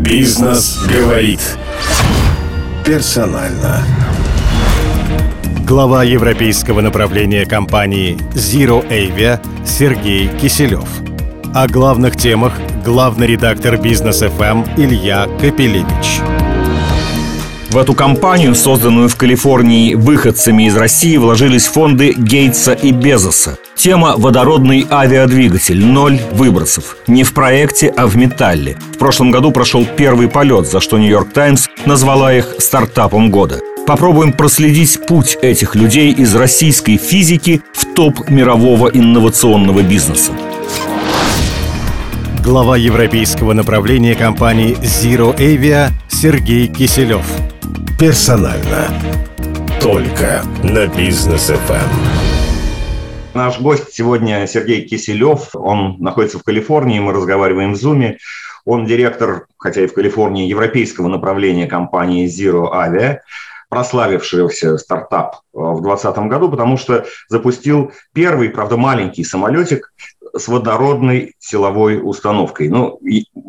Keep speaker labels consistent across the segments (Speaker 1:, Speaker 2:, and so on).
Speaker 1: Бизнес говорит. Персонально. Глава европейского направления компании Zero Avia Сергей Киселев. О главных темах главный редактор Бизнес ФМ Илья Капелевич.
Speaker 2: В эту компанию, созданную в Калифорнии выходцами из России, вложились фонды Гейтса и Безоса. Тема «Водородный авиадвигатель. Ноль выбросов». Не в проекте, а в металле. В прошлом году прошел первый полет, за что «Нью-Йорк Таймс» назвала их стартапом года. Попробуем проследить путь этих людей из российской физики в топ мирового инновационного бизнеса.
Speaker 1: Глава европейского направления компании Zero Avia Сергей Киселев. Персонально. Только на бизнес FM.
Speaker 2: Наш гость сегодня Сергей Киселев. Он находится в Калифорнии, мы разговариваем в Зуме. Он директор, хотя и в Калифорнии, европейского направления компании Zero Avia прославившийся стартап в 2020 году, потому что запустил первый, правда, маленький самолетик с водородной силовой установкой. Ну,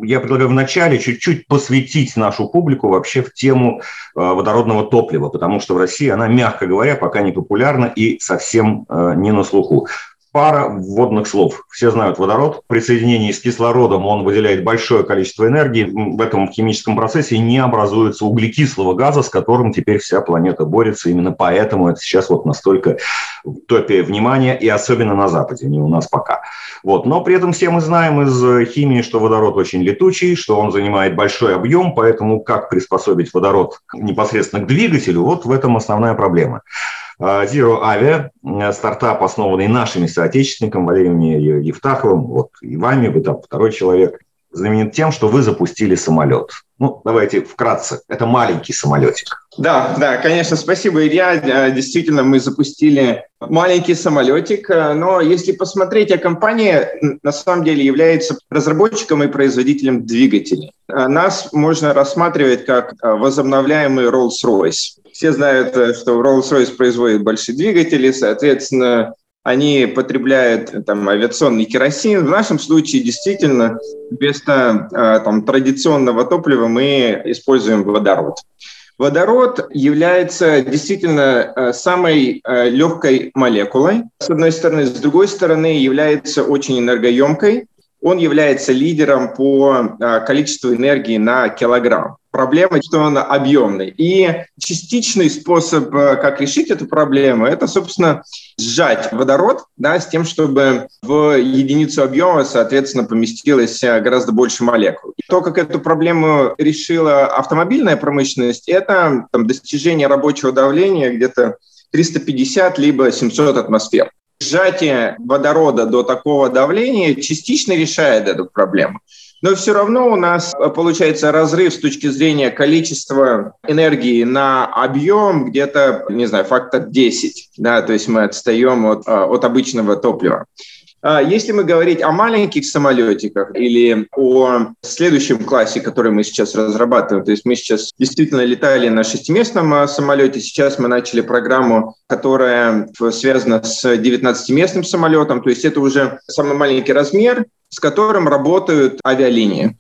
Speaker 2: я предлагаю вначале чуть-чуть посвятить нашу публику вообще в тему э, водородного топлива, потому что в России она, мягко говоря, пока не популярна и совсем э, не на слуху. Пара вводных слов. Все знают водород. При соединении с кислородом он выделяет большое количество энергии. В этом химическом процессе не образуется углекислого газа, с которым теперь вся планета борется. Именно поэтому это сейчас вот настолько в топе внимания, и особенно на Западе, не у нас пока. Вот. Но при этом все мы знаем из химии, что водород очень летучий, что он занимает большой объем, поэтому как приспособить водород непосредственно к двигателю, вот в этом основная проблема. А, Zero Avia, стартап, основанный нашими соотечественниками Валерием Евтаховым, вот и вами, вы там второй человек, знаменит тем, что вы запустили самолет. Ну, давайте вкратце. Это маленький самолетик.
Speaker 3: Да, да, конечно, спасибо, Илья. Э, действительно, мы запустили маленький самолетик, э, но если посмотреть, а компания на самом деле является разработчиком и производителем двигателей. Нас можно рассматривать как возобновляемый Rolls-Royce. Все знают, э, что Rolls-Royce производит большие двигатели, соответственно, они потребляют там, авиационный керосин. В нашем случае действительно вместо э, там, традиционного топлива мы используем водород. Водород является действительно самой легкой молекулой, с одной стороны. С другой стороны, является очень энергоемкой. Он является лидером по количеству энергии на килограмм проблема, что он объемный. И частичный способ, э, как решить эту проблему, это, собственно, сжать водород да, с тем, чтобы в единицу объема, соответственно, поместилось э, гораздо больше молекул. И то, как эту проблему решила автомобильная промышленность, это там, достижение рабочего давления где-то 350 либо 700 атмосфер. Сжатие водорода до такого давления частично решает эту проблему. Но все равно у нас э, получается разрыв с точки зрения количества энергии на объем где-то, не знаю, фактор 10. Да, то есть мы отстаем от, э, от обычного топлива. А если мы говорить о маленьких самолетиках или о следующем классе, который мы сейчас разрабатываем, то есть мы сейчас действительно летали на шестиместном а, самолете, сейчас мы начали программу, которая связана с 19-местным самолетом, то есть это уже самый маленький размер, с которым работают авиалинии.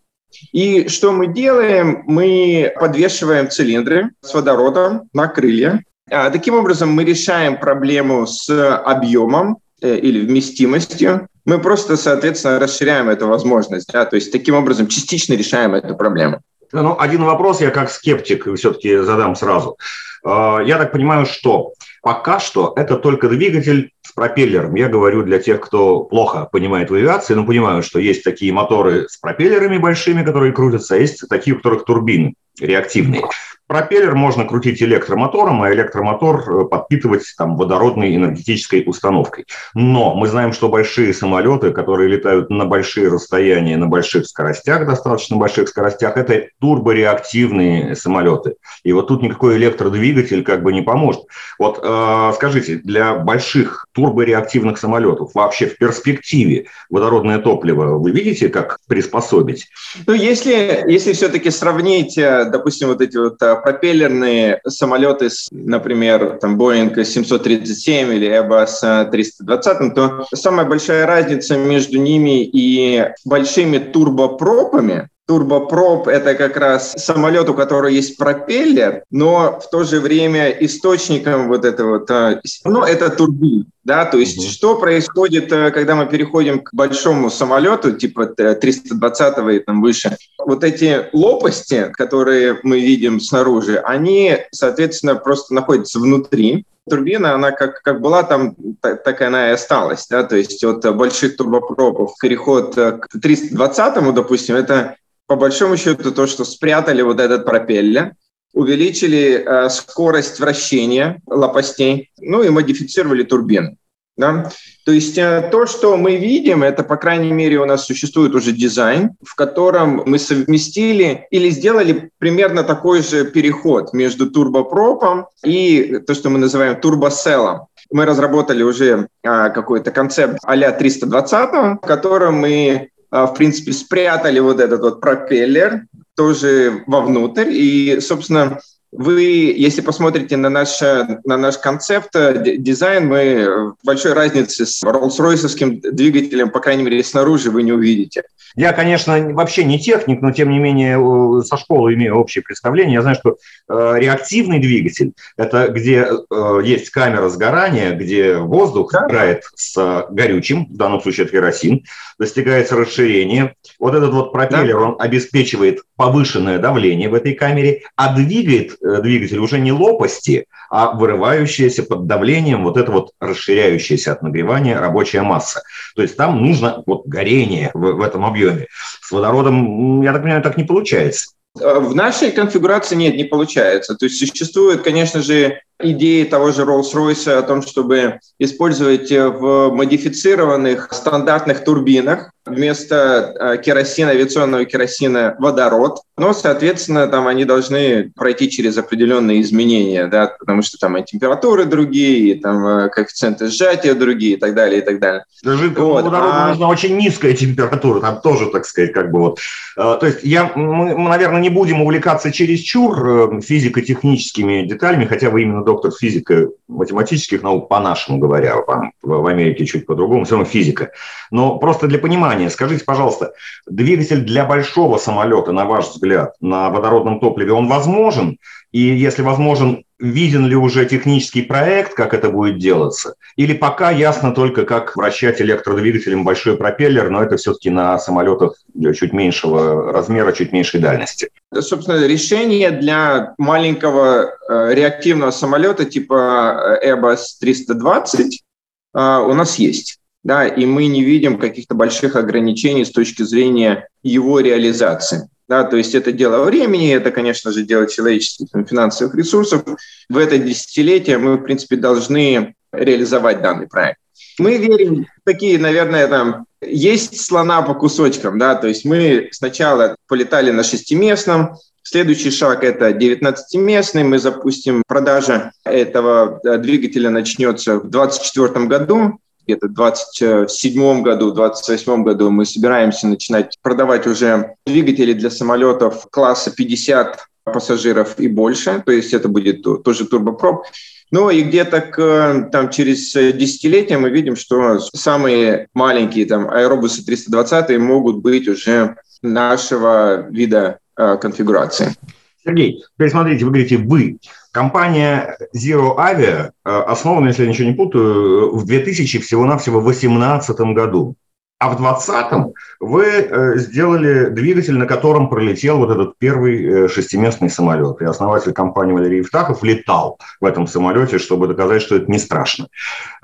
Speaker 3: И что мы делаем? Мы подвешиваем цилиндры с водородом на крылья. А, таким образом, мы решаем проблему с объемом Э, или вместимостью, мы просто, соответственно, расширяем эту возможность. Да? То есть таким образом частично решаем эту проблему.
Speaker 2: Ну, один вопрос я как скептик все-таки задам сразу. А, я так понимаю, что пока что это только двигатель с пропеллером. Я говорю для тех, кто плохо понимает в авиации, но понимаю, что есть такие моторы с пропеллерами большими, которые крутятся, а есть такие, у которых турбины реактивные. Пропеллер можно крутить электромотором, а электромотор э, подпитывать там, водородной энергетической установкой. Но мы знаем, что большие самолеты, которые летают на большие расстояния, на больших скоростях, достаточно больших скоростях, это турбореактивные самолеты. И вот тут никакой электродвигатель как бы не поможет. Вот э, скажите, для больших турбореактивных самолетов вообще в перспективе водородное топливо вы видите, как приспособить?
Speaker 3: Ну, если, если все-таки сравнить, э, допустим, вот эти вот э, пропеллерные самолеты, например, там Boeing 737 или Airbus 320, то самая большая разница между ними и большими турбопропами турбопроп – это как раз самолет, у которого есть пропеллер, но в то же время источником вот этого, ну, это турбин. Да, то есть mm что происходит, э, когда мы переходим к большому самолету, типа 320 и там выше? Вот эти лопасти, которые мы видим снаружи, они, соответственно, просто находятся внутри, турбина, она как, как была там, так, так она и осталась. Да? То есть от больших турбопропов переход к 320-му, допустим, это по большому счету то, что спрятали вот этот пропеллер, увеличили э, скорость вращения лопастей, ну и модифицировали турбину. Да? То есть э, то, что мы видим, это, по крайней мере, у нас существует уже дизайн, в котором мы совместили или сделали примерно такой же переход между турбопропом и то, что мы называем турбоселлом. Мы разработали уже э, какой-то концепт а-ля 320, в котором мы в принципе, спрятали вот этот вот пропеллер тоже вовнутрь. И, собственно, вы, если посмотрите на наш, на наш концепт, э, дизайн, мы большой разницы с Rolls-Royce двигателем, по крайней мере, снаружи вы не увидите.
Speaker 2: Я, конечно, вообще не техник, но тем не менее со школы имею общее представление. Я знаю, что э, реактивный двигатель – это где э, есть камера сгорания, где воздух да. играет с горючим, в данном случае это керосин, достигается расширение. Вот этот вот пропеллер, да. он обеспечивает повышенное давление в этой камере, а двигает э, двигатель уже не лопасти, а вырывающаяся под давлением вот это вот расширяющаяся от нагревания рабочая масса. То есть там нужно вот горение в, в этом объеме. С водородом, я так понимаю, так не получается.
Speaker 3: Э, в нашей конфигурации нет, не получается. То есть существует, конечно же, идеи того же Rolls-Royce о том, чтобы использовать в модифицированных стандартных турбинах вместо э, керосина, авиационного керосина водород. Но, соответственно, там они должны пройти через определенные изменения, да, потому что там и температуры другие, и там э, коэффициенты сжатия другие и так далее, и так далее.
Speaker 2: Даже вот. водороду а... нужна очень низкая температура, там тоже, так сказать, как бы вот. Э, то есть я, мы, наверное, не будем увлекаться чересчур физико-техническими деталями, хотя вы именно доктор физико-математических наук, по-нашему говоря, в Америке чуть по-другому, все равно физика. Но просто для понимания, скажите, пожалуйста, двигатель для большого самолета, на ваш взгляд, на водородном топливе, он возможен? И если возможен, виден ли уже технический проект, как это будет делаться? Или пока ясно только, как вращать электродвигателем большой пропеллер, но это все-таки на самолетах чуть меньшего размера, чуть меньшей дальности?
Speaker 3: Собственно, решение для маленького э, реактивного самолета типа э, Airbus 320 э, у нас есть. Да, и мы не видим каких-то больших ограничений с точки зрения его реализации. Да, то есть это дело времени, это, конечно же, дело человеческих финансовых ресурсов. В это десятилетие мы, в принципе, должны реализовать данный проект. Мы верим в такие, наверное, там есть слона по кусочкам, да, то есть мы сначала полетали на шестиместном, Следующий шаг – это 19-местный. Мы запустим продажа этого двигателя начнется в 2024 году где-то в 27 году, в 28 году мы собираемся начинать продавать уже двигатели для самолетов класса 50 пассажиров и больше, то есть это будет тоже турбопроп. Ну и где-то к, там, через десятилетие мы видим, что самые маленькие там, аэробусы 320 могут быть уже нашего вида э, конфигурации.
Speaker 2: Сергей, теперь смотрите, вы говорите «вы». Компания Zero Avia э, основана, если я ничего не путаю, в 2000 всего-навсего 2018 году. А в 2020 вы э, сделали двигатель, на котором пролетел вот этот первый э, шестиместный самолет. И основатель компании Валерий Евтахов летал в этом самолете, чтобы доказать, что это не страшно.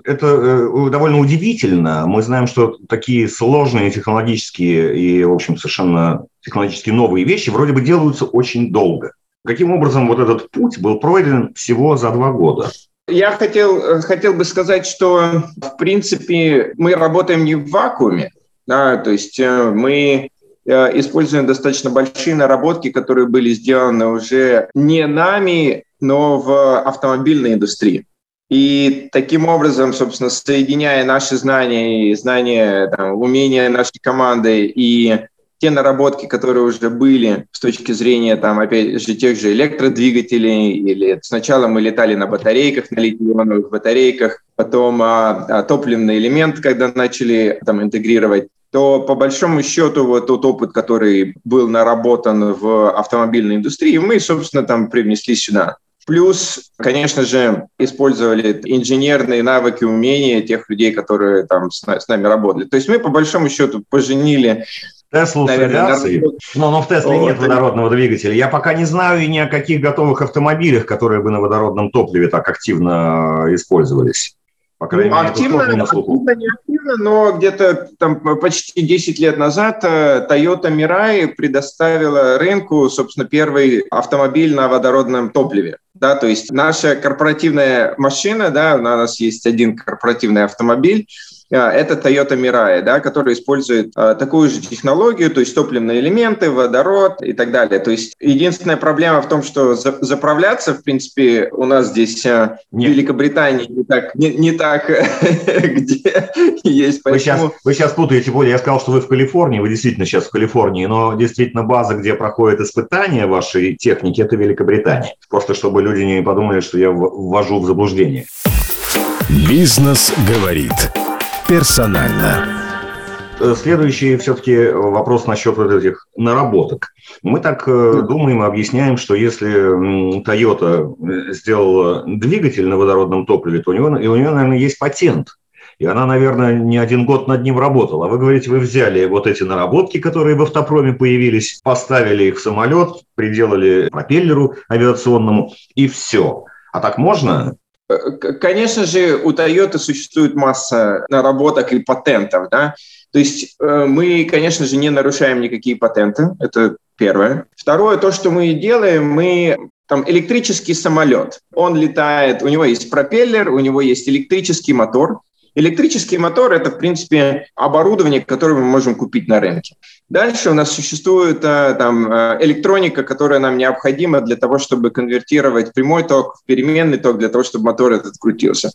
Speaker 2: Это довольно удивительно. Мы знаем, что такие сложные технологические и, в общем, совершенно технологически новые вещи вроде бы делаются очень долго. Каким образом вот этот путь был пройден всего за два года?
Speaker 3: Я хотел, хотел бы сказать, что, в принципе, мы работаем не в вакууме. Да, то есть э, мы э, используем достаточно большие наработки, которые были сделаны уже не нами, но в автомобильной индустрии. И таким образом, собственно, соединяя наши знания и знания, там, умения нашей команды и те наработки, которые уже были с точки зрения, там, опять же, тех же электродвигателей, или сначала мы летали на батарейках, на литий-ионовых батарейках, потом а, а, топливный элемент, когда начали там интегрировать, то по большому счету вот тот опыт, который был наработан в автомобильной индустрии, мы, собственно, там привнесли сюда. Плюс, конечно же, использовали инженерные навыки, умения тех людей, которые там с, с нами работали. То есть мы, по большому счету, поженили
Speaker 2: Теслу Наверное, с авиацией. Но, но в Тесле нет водородного двигателя. Я пока не знаю и ни о каких готовых автомобилях, которые бы на водородном топливе так активно использовались.
Speaker 3: По крайней ну, мере, активно, активно, не активно, но где-то там почти 10 лет назад э, Toyota Mirai предоставила рынку, собственно, первый автомобиль на водородном топливе. Да, то есть наша корпоративная машина, да, у нас есть один корпоративный автомобиль, это Toyota Mirai, да, который использует а, такую же технологию, то есть топливные элементы, водород и так далее. То есть единственная проблема в том, что за, заправляться, в принципе, у нас здесь а, Нет. в Великобритании не так, не, не так где есть.
Speaker 2: Поэтому... Вы, сейчас, вы сейчас путаете, более. Я сказал, что вы в Калифорнии, вы действительно сейчас в Калифорнии, но действительно база, где проходят испытания вашей техники, это Великобритания. Просто чтобы люди не подумали, что я ввожу в заблуждение.
Speaker 1: Бизнес говорит персонально.
Speaker 2: Э, следующий все-таки вопрос насчет вот этих наработок. Мы так э, думаем и объясняем, что если Toyota э, сделала двигатель на водородном топливе, то у него, и у нее, наверное, есть патент. И она, наверное, не один год над ним работала. А вы говорите, вы взяли вот эти наработки, которые в автопроме появились, поставили их в самолет, приделали пропеллеру авиационному, и все. А так можно?
Speaker 3: Э, конечно же, у Toyota существует масса наработок и патентов, да. То есть э, мы, конечно же, не нарушаем никакие патенты, это первое. Второе, то, что мы делаем, мы там электрический самолет, он летает, у него есть пропеллер, у него есть электрический мотор, Электрический мотор – это, в принципе, оборудование, которое мы можем купить на рынке. Дальше у нас существует э, там, э, электроника, которая нам необходима для того, чтобы конвертировать прямой ток в переменный ток, для того, чтобы мотор этот крутился.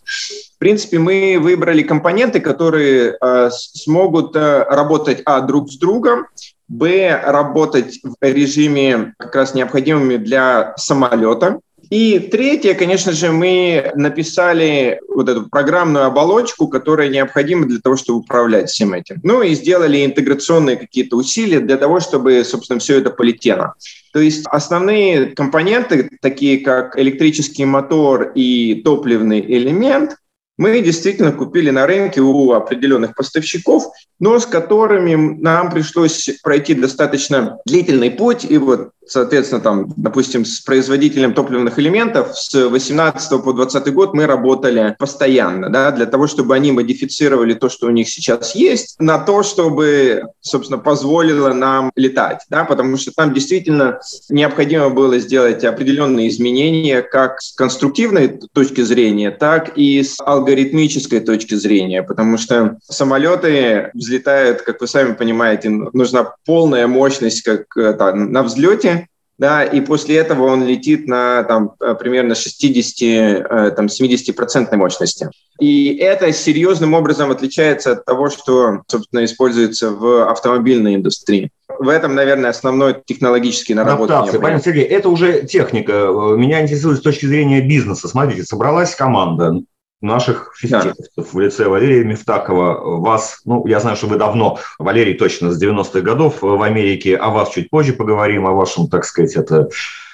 Speaker 3: В принципе, мы выбрали компоненты, которые э, смогут работать, а, друг с другом, б, работать в режиме как раз необходимыми для самолета, и третье, конечно же, мы написали вот эту программную оболочку, которая необходима для того, чтобы управлять всем этим. Ну и сделали интеграционные какие-то усилия для того, чтобы, собственно, все это полетело. То есть основные компоненты, такие как электрический мотор и топливный элемент, мы действительно купили на рынке у определенных поставщиков, но с которыми нам пришлось пройти достаточно длительный путь. И вот Соответственно, там, допустим, с производителем топливных элементов с 18 по 20 год мы работали постоянно, да, для того, чтобы они модифицировали то, что у них сейчас есть, на то, чтобы, собственно, позволило нам летать, да, потому что там действительно необходимо было сделать определенные изменения как с конструктивной точки зрения, так и с алгоритмической точки зрения, потому что самолеты взлетают, как вы сами понимаете, нужна полная мощность как это, на взлете, да, и после этого он летит на там, э, примерно 60-70% э, мощности. И это серьезным образом отличается от того, что, собственно, используется в автомобильной индустрии. В этом, наверное, основной технологический наработки.
Speaker 2: Адаптация. Понятно, Сергей, это уже техника. Меня интересует с точки зрения бизнеса. Смотрите, собралась команда, наших физтехов да. в лице Валерия Мифтакова. Вас, ну, я знаю, что вы давно, Валерий точно с 90-х годов в Америке, о вас чуть позже поговорим, о вашем, так сказать, это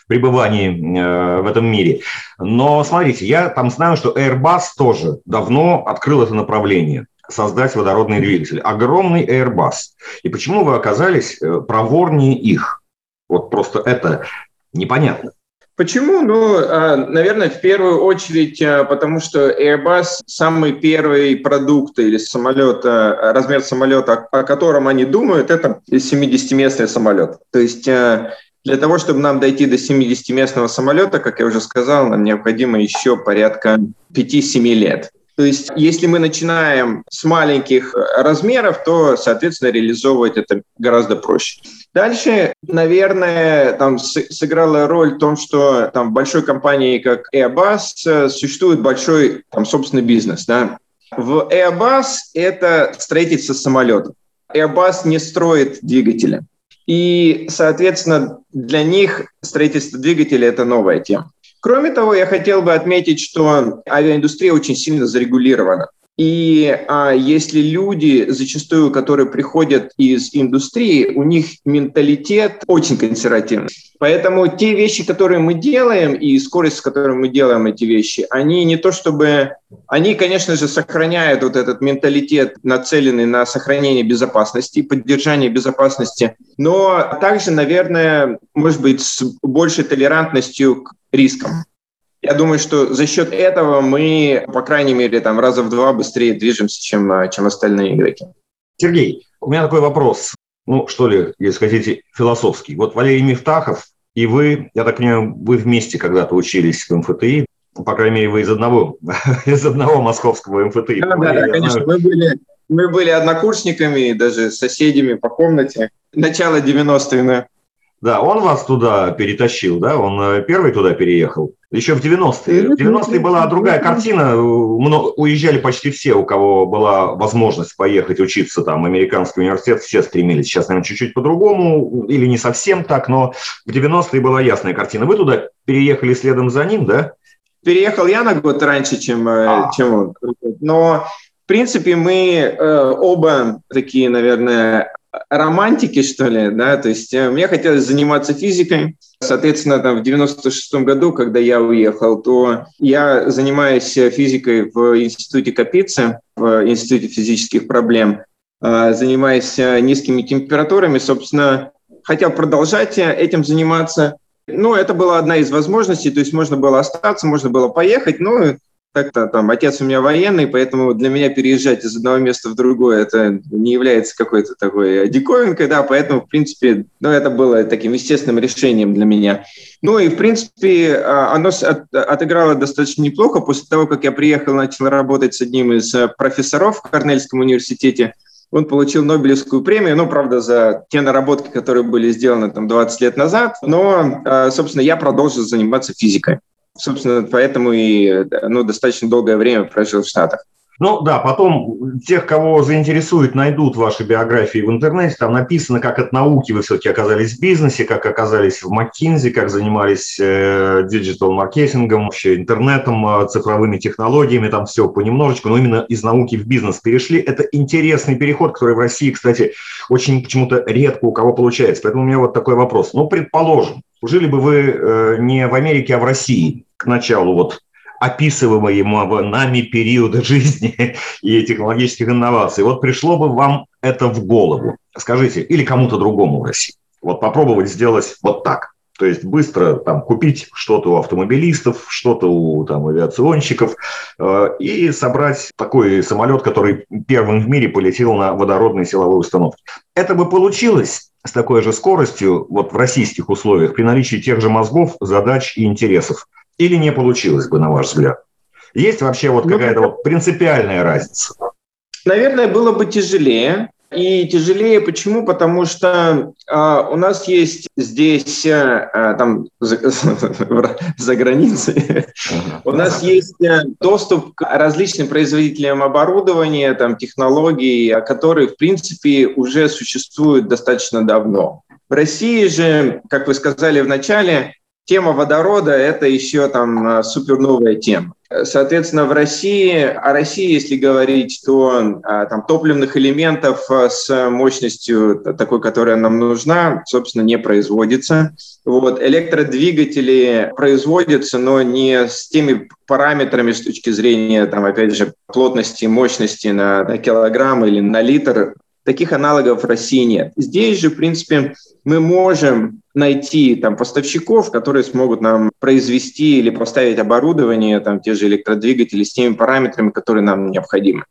Speaker 2: пребывании э, в этом мире. Но смотрите, я там знаю, что Airbus тоже давно открыл это направление создать водородный двигатель. Огромный Airbus. И почему вы оказались э, проворнее их? Вот просто это непонятно.
Speaker 3: Почему? Ну, а, наверное, в первую очередь, а, потому что Airbus самый первый продукт или самолет, а, размер самолета, о котором они думают, это 70-местный самолет. То есть для того, чтобы нам дойти до 70-местного самолета, как я уже сказал, нам необходимо еще порядка 5-7 лет. То есть, если мы начинаем с маленьких размеров, то, соответственно, реализовывать это гораздо проще. Дальше, наверное, там сыграла роль в том, что там в большой компании, как Airbus, э, существует большой там собственный бизнес. Да? В Airbus это строительство самолетов. Airbus не строит двигатели. И, соответственно, для них строительство двигателя – это новая тема. Кроме того, я хотел бы отметить, что авиаиндустрия очень сильно зарегулирована. И а, если люди, зачастую, которые приходят из индустрии, у них менталитет очень консервативный. Поэтому те вещи, которые мы делаем, и скорость, с которой мы делаем эти вещи, они не то чтобы... Они, конечно же, сохраняют вот этот менталитет, нацеленный на сохранение безопасности, поддержание безопасности, но также, наверное, может быть, с большей толерантностью к рискам. Я думаю, что за счет этого мы, по крайней мере, там раза в два быстрее движемся, чем, а, чем остальные игроки.
Speaker 2: Сергей, у меня такой вопрос, ну, что ли, если хотите, философский. Вот Валерий Мифтахов и вы, я так понимаю, вы вместе когда-то учились в МФТИ, по крайней мере, вы из одного, из одного московского МФТИ.
Speaker 3: Да, да, да, конечно, мы были, мы были однокурсниками, даже соседями по комнате. Начало 90-х,
Speaker 2: да, он вас туда перетащил, да? Он э, первый туда переехал. Еще в 90-е. В 90-е была другая картина. Уезжали почти все, у кого была возможность поехать учиться там американский университет, все стремились. Сейчас, наверное, чуть-чуть по-другому, или не совсем так, но в 90-е была ясная картина. Вы туда переехали следом за ним, да?
Speaker 3: Переехал я на год раньше, чем, э, а. чем он. Но в принципе, мы э, оба такие, наверное, романтики, что ли, да, то есть э, мне хотелось заниматься физикой, соответственно, там в 96 году, когда я уехал, то я занимаюсь физикой в институте Капицы, в институте физических проблем, э, занимаюсь э, низкими температурами, собственно, хотел продолжать этим заниматься, ну, это была одна из возможностей, то есть можно было остаться, можно было поехать, но так-то там отец у меня военный, поэтому для меня переезжать из одного места в другое это не является какой-то такой диковинкой, да, поэтому, в принципе, ну, это было таким естественным решением для меня. Ну и, в принципе, а, оно отыграло достаточно неплохо. После того, как я приехал, начал работать с одним из э, профессоров в Корнельском университете, он получил Нобелевскую премию, ну, правда, за те наработки, которые были сделаны там 20 лет назад, но, а, собственно, я продолжил заниматься физикой. Собственно, поэтому и ну, достаточно долгое время прожил в Штатах.
Speaker 2: Ну да, потом тех, кого заинтересует, найдут ваши биографии в интернете. Там написано, как от науки вы все-таки оказались в бизнесе, как оказались в McKinsey, как занимались э, диджитал-маркетингом, вообще интернетом, э, цифровыми технологиями, там все понемножечку, но именно из науки в бизнес перешли. Это интересный переход, который в России, кстати, очень почему-то редко у кого получается. Поэтому у меня вот такой вопрос. Ну, предположим, жили бы вы э, не в Америке, а в России к началу вот описываемого нами периода жизни и технологических инноваций. Вот пришло бы вам это в голову, скажите, или кому-то другому в России. Вот попробовать сделать вот так. То есть быстро там купить что-то у автомобилистов, что-то у там, авиационщиков э, и собрать такой самолет, который первым в мире полетел на водородной силовой установке. Это бы получилось с такой же скоростью вот в российских условиях при наличии тех же мозгов, задач и интересов – или не получилось бы, на ваш взгляд? Есть вообще вот ну, какая-то вот принципиальная разница?
Speaker 3: Наверное, было бы тяжелее. И тяжелее почему? Потому что э, у нас есть здесь, э, там, за, за границей, у нас есть э, доступ к различным производителям оборудования, там, технологий, которые, в принципе, уже существуют достаточно давно. В России же, как вы сказали в начале, тема водорода – это еще там а, супер новая тема. Соответственно, в России, о России, если говорить, то а, там топливных элементов а, с мощностью такой, которая нам нужна, собственно, не производится. Вот. Электродвигатели производятся, но не с теми параметрами с точки зрения, там, опять же, плотности, мощности на, на килограмм или на литр. Таких аналогов в России нет. Здесь же, в принципе, мы можем найти там поставщиков, которые смогут нам произвести или поставить оборудование, там те же электродвигатели с теми параметрами, которые нам необходимы.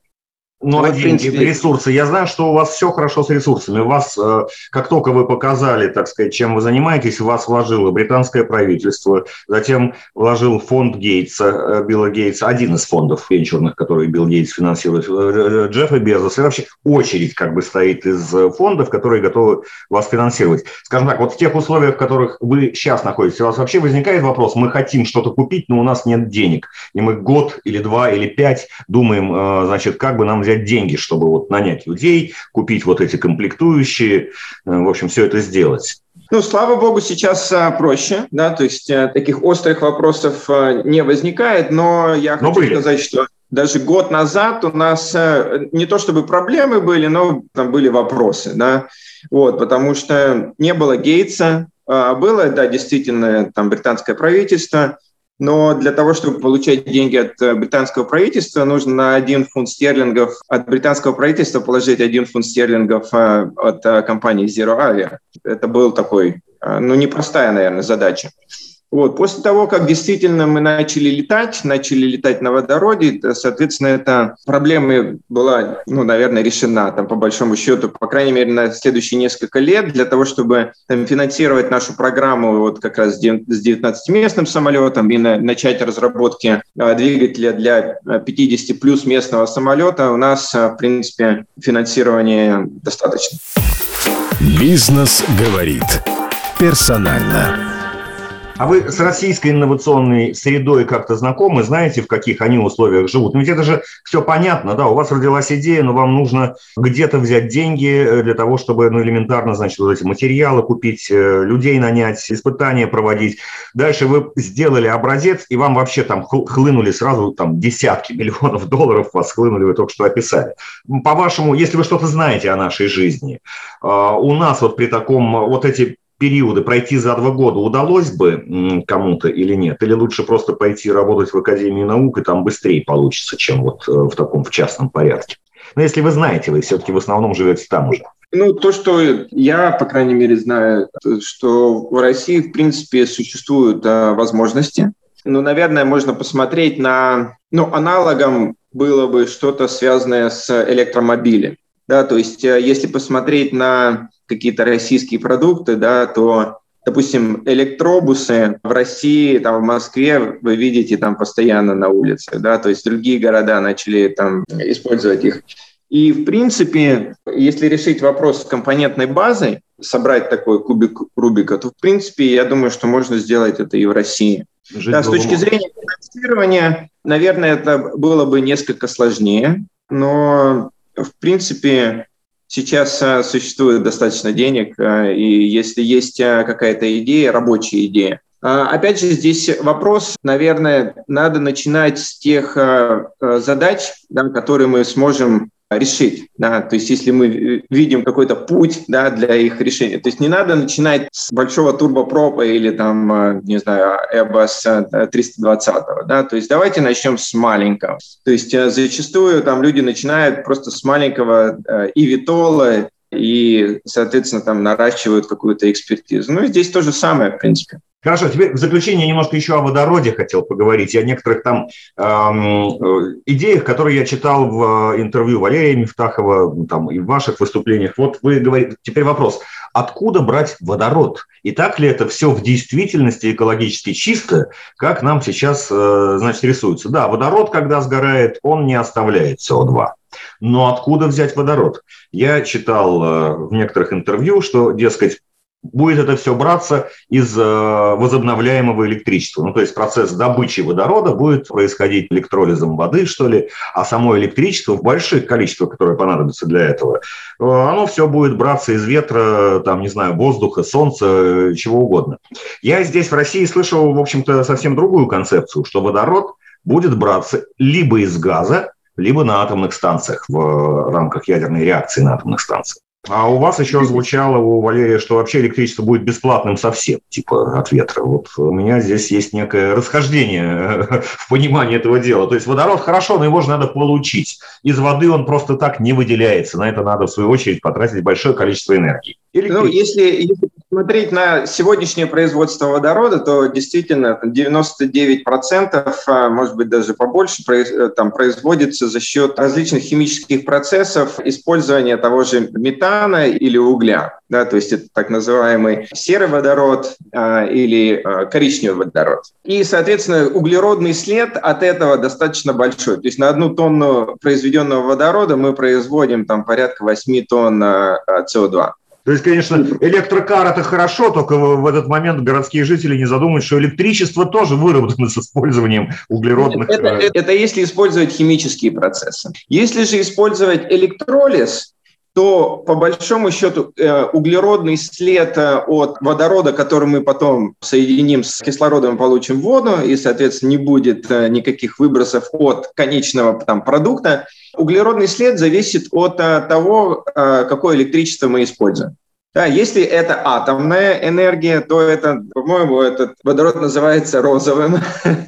Speaker 2: Ну, вот, деньги, принципе... ресурсы. Я знаю, что у вас все хорошо с ресурсами. Вас, э, как только вы показали, так сказать, чем вы занимаетесь, вас вложило британское правительство, затем вложил фонд Гейтса, э, Билла Гейтса, один из фондов венчурных, который Билл Гейтс финансирует, э, Джеффа Безос. И вообще очередь как бы стоит из фондов, которые готовы вас финансировать. Скажем так, вот в тех условиях, в которых вы сейчас находитесь, у вас вообще возникает вопрос, мы хотим что-то купить, но у нас нет денег. И мы год или два или пять думаем, значит, как бы нам взять деньги, чтобы вот нанять людей, купить вот эти комплектующие, э, в общем, все это сделать.
Speaker 3: Ну, слава богу, сейчас а, проще, да, то есть а, таких острых вопросов а, не возникает, но я но хочу были. сказать, что даже год назад у нас э, не то чтобы проблемы были, но там были вопросы, да, вот, потому что не было Гейтса, а было, да, действительно, там британское правительство, но для того, чтобы получать деньги от э, британского правительства, нужно на один фунт стерлингов от британского правительства положить один фунт стерлингов э, от компании Zero Avia. Это был такой, ну, непростая, наверное, задача. Вот. После того, как действительно мы начали летать, начали летать на водороде, соответственно, эта проблема была, ну, наверное, решена там, по большому счету, по крайней мере, на следующие несколько лет для того, чтобы там, финансировать нашу программу вот как раз с 19-местным самолетом и на, начать разработки а, двигателя для 50 плюс местного самолета, у нас, а, в принципе, финансирования достаточно.
Speaker 1: Бизнес говорит персонально.
Speaker 2: А вы с российской инновационной средой как-то знакомы, знаете, в каких они условиях живут? Ну ведь это же все понятно, да, у вас родилась идея, но вам нужно где-то взять деньги э, для того, чтобы, ну, элементарно, значит, вот эти материалы купить, э, людей нанять, испытания проводить. Дальше вы сделали образец, и вам вообще там хлынули сразу там десятки миллионов долларов, вас хлынули, вы только что описали. По-вашему, если вы что-то знаете о нашей жизни, а, у нас вот при таком, вот эти периоды пройти за два года удалось бы кому-то или нет? Или лучше просто пойти работать в Академии наук, и там быстрее получится, чем вот э, в таком в частном порядке? Но если вы знаете, вы все-таки в основном живете там уже.
Speaker 3: Ну, то, что я, по крайней мере, знаю, что в России, в принципе, существуют а, возможности. Ну, наверное, можно посмотреть на... Ну, аналогом было бы что-то связанное с электромобилем. Да, то есть, э, если посмотреть на какие-то российские продукты, да, то допустим, электробусы в России, там, в Москве вы видите там постоянно на улице, да, то есть другие города начали там использовать их. И, в принципе, если решить вопрос с компонентной базой, собрать такой кубик Рубика, то, в принципе, я думаю, что можно сделать это и в России. да, с точки зрения финансирования, наверное, это было бы несколько сложнее, но, в принципе, Сейчас а, существует достаточно денег, а, и если есть а, какая-то идея, рабочая идея, Опять же, здесь вопрос, наверное, надо начинать с тех задач, да, которые мы сможем решить. Да? То есть если мы видим какой-то путь да, для их решения. То есть не надо начинать с большого турбопропа или там, э, не знаю, Airbus 320. Э, да? То есть давайте начнем с маленького. То есть э, зачастую там люди начинают просто с маленького и Витола, и, соответственно, там наращивают какую-то экспертизу. Ну, и здесь то же самое, в принципе.
Speaker 2: Хорошо, теперь в заключение немножко еще о водороде хотел поговорить, и о некоторых там эм, идеях, которые я читал в э, интервью Валерия Мифтахова там, и в ваших выступлениях. Вот вы говорите, теперь вопрос, откуда брать водород? И так ли это все в действительности экологически чисто, как нам сейчас, э, значит, рисуется? Да, водород, когда сгорает, он не оставляет СО2. Но откуда взять водород? Я читал э, в некоторых интервью, что, дескать, будет это все браться из э, возобновляемого электричества. Ну, то есть процесс добычи водорода будет происходить электролизом воды, что ли, а само электричество в больших количествах, которое понадобится для этого, э, оно все будет браться из ветра, там, не знаю, воздуха, солнца, чего угодно. Я здесь в России слышал, в общем-то, совсем другую концепцию, что водород будет браться либо из газа, либо на атомных станциях в рамках ядерной реакции на атомных станциях. А у вас еще звучало у Валерия, что вообще электричество будет бесплатным совсем, типа от ветра. Вот у меня здесь есть некое расхождение в понимании этого дела. То есть водород хорошо, но его же надо получить. Из воды он просто так не выделяется. На это надо, в свою очередь, потратить большое количество энергии.
Speaker 3: Ну, если, если смотреть на сегодняшнее производство водорода, то действительно 99%, а, может быть даже побольше, э, там, производится за счет различных химических процессов использования того же метана или угля. Да, то есть это так называемый серый водород а, или а, коричневый водород. И, соответственно, углеродный след от этого достаточно большой. То есть на одну тонну произведенного водорода мы производим там порядка 8 тонн а, СО2.
Speaker 2: То есть, конечно, электрокар – это хорошо, только в этот момент городские жители не задумают, что электричество тоже выработано с использованием углеродных…
Speaker 3: Это, это, это если использовать химические процессы. Если же использовать электролиз, то по большому счету э, углеродный след э, от водорода, который мы потом соединим с кислородом, получим воду, и, соответственно, не будет э, никаких выбросов от конечного там, продукта, углеродный след зависит от того, какое электричество мы используем. Да, если это атомная энергия, то это, по-моему, этот водород называется розовым.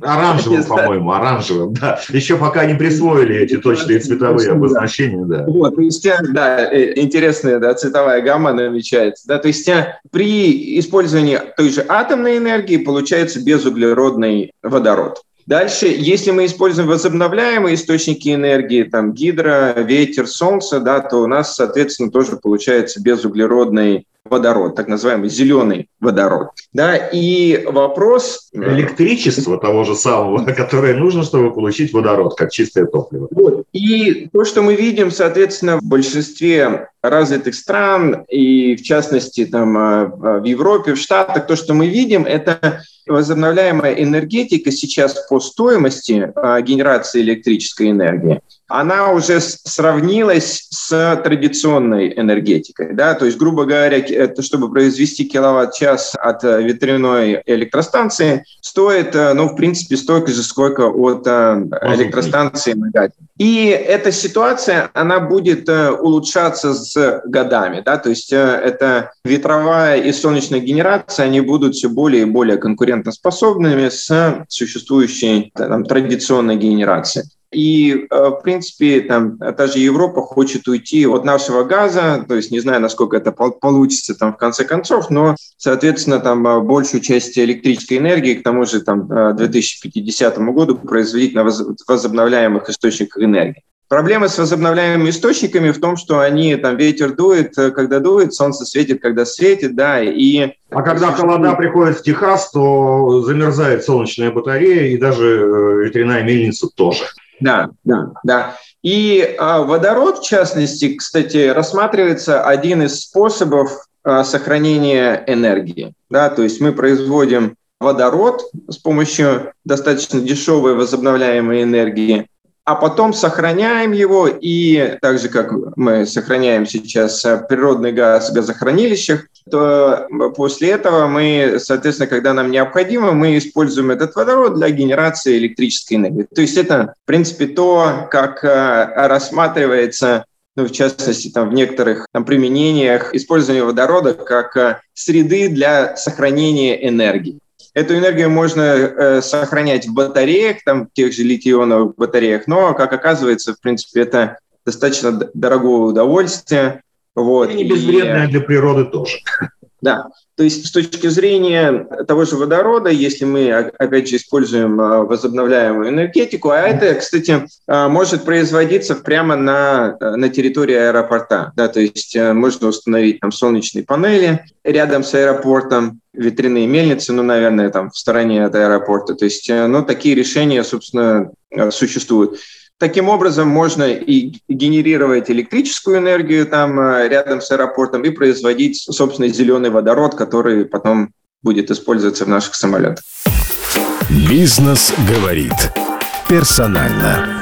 Speaker 2: Оранжевым, по-моему, оранжевым, да. Еще пока не присвоили эти точные цветовые обозначения, да.
Speaker 3: Вот, то есть, да, э, интересная да, цветовая гамма намечается. Да, то есть при использовании той же атомной энергии получается безуглеродный водород. Дальше, если мы используем возобновляемые источники энергии, там гидро, ветер, солнце, да, то у нас, соответственно, тоже получается безуглеродный водород, так называемый зеленый водород. Да, и вопрос...
Speaker 2: Э, Электричество того же самого, которое нужно, чтобы получить водород, как чистое топливо.
Speaker 3: Вот. И то, что мы видим, соответственно, в большинстве развитых стран, и в частности там, э, в Европе, в Штатах, то, что мы видим, это возобновляемая энергетика сейчас по стоимости а, генерации электрической энергии, она уже сравнилась с традиционной энергетикой. Да? То есть, грубо говоря, это, чтобы произвести киловатт-час от э, ветряной электростанции, стоит, э, ну, в принципе, столько же, сколько от э, электростанции на газе. И эта ситуация, она будет улучшаться с годами. Да? То есть, это ветровая и солнечная генерация, они будут все более и более конкурентоспособными с существующей там, традиционной генерацией. И, э, в принципе, там, та же Европа хочет уйти от нашего газа, то есть не знаю, насколько это получится там в конце концов, но, соответственно, там э, большую часть электрической энергии к тому же там 2050 э, году производить на возобновляемых источниках энергии. Проблема с возобновляемыми источниками в том, что они, там, ветер дует, когда дует, солнце светит, когда светит, да, и...
Speaker 2: А когда холода приходит в Техас, то замерзает солнечная батарея и даже ветряная мельница тоже.
Speaker 3: Да, да, да. И а, водород, в частности, кстати, рассматривается один из способов а, сохранения энергии. Да, то есть мы производим водород с помощью достаточно дешевой возобновляемой энергии, а потом сохраняем его, и так же, как мы сохраняем сейчас природный газ в газохранилищах, то после этого мы, соответственно, когда нам необходимо, мы используем этот водород для генерации электрической энергии. То есть это, в принципе, то, как э, рассматривается ну, в частности, там, в некоторых там, применениях использование водорода как э, среды для сохранения энергии. Эту энергию можно э, сохранять в батареях, там, в тех же литий-ионовых батареях, но, как оказывается, в принципе, это достаточно дорогое удовольствие.
Speaker 2: Вот. И не безвредное и, для природы тоже.
Speaker 3: Да, то есть с точки зрения того же водорода, если мы, опять же, используем а, возобновляемую энергетику, а это, кстати, а, может производиться прямо на, на территории аэропорта. Да, то есть э, можно установить там солнечные панели рядом с аэропортом, ветряные мельницы, ну, наверное, там в стороне от аэропорта. То есть, э, ну, такие решения, собственно, э, существуют. Таким образом, можно и генерировать электрическую энергию там э, рядом с аэропортом и производить, собственно, зеленый водород, который потом будет использоваться в наших самолетах.
Speaker 1: Бизнес говорит персонально.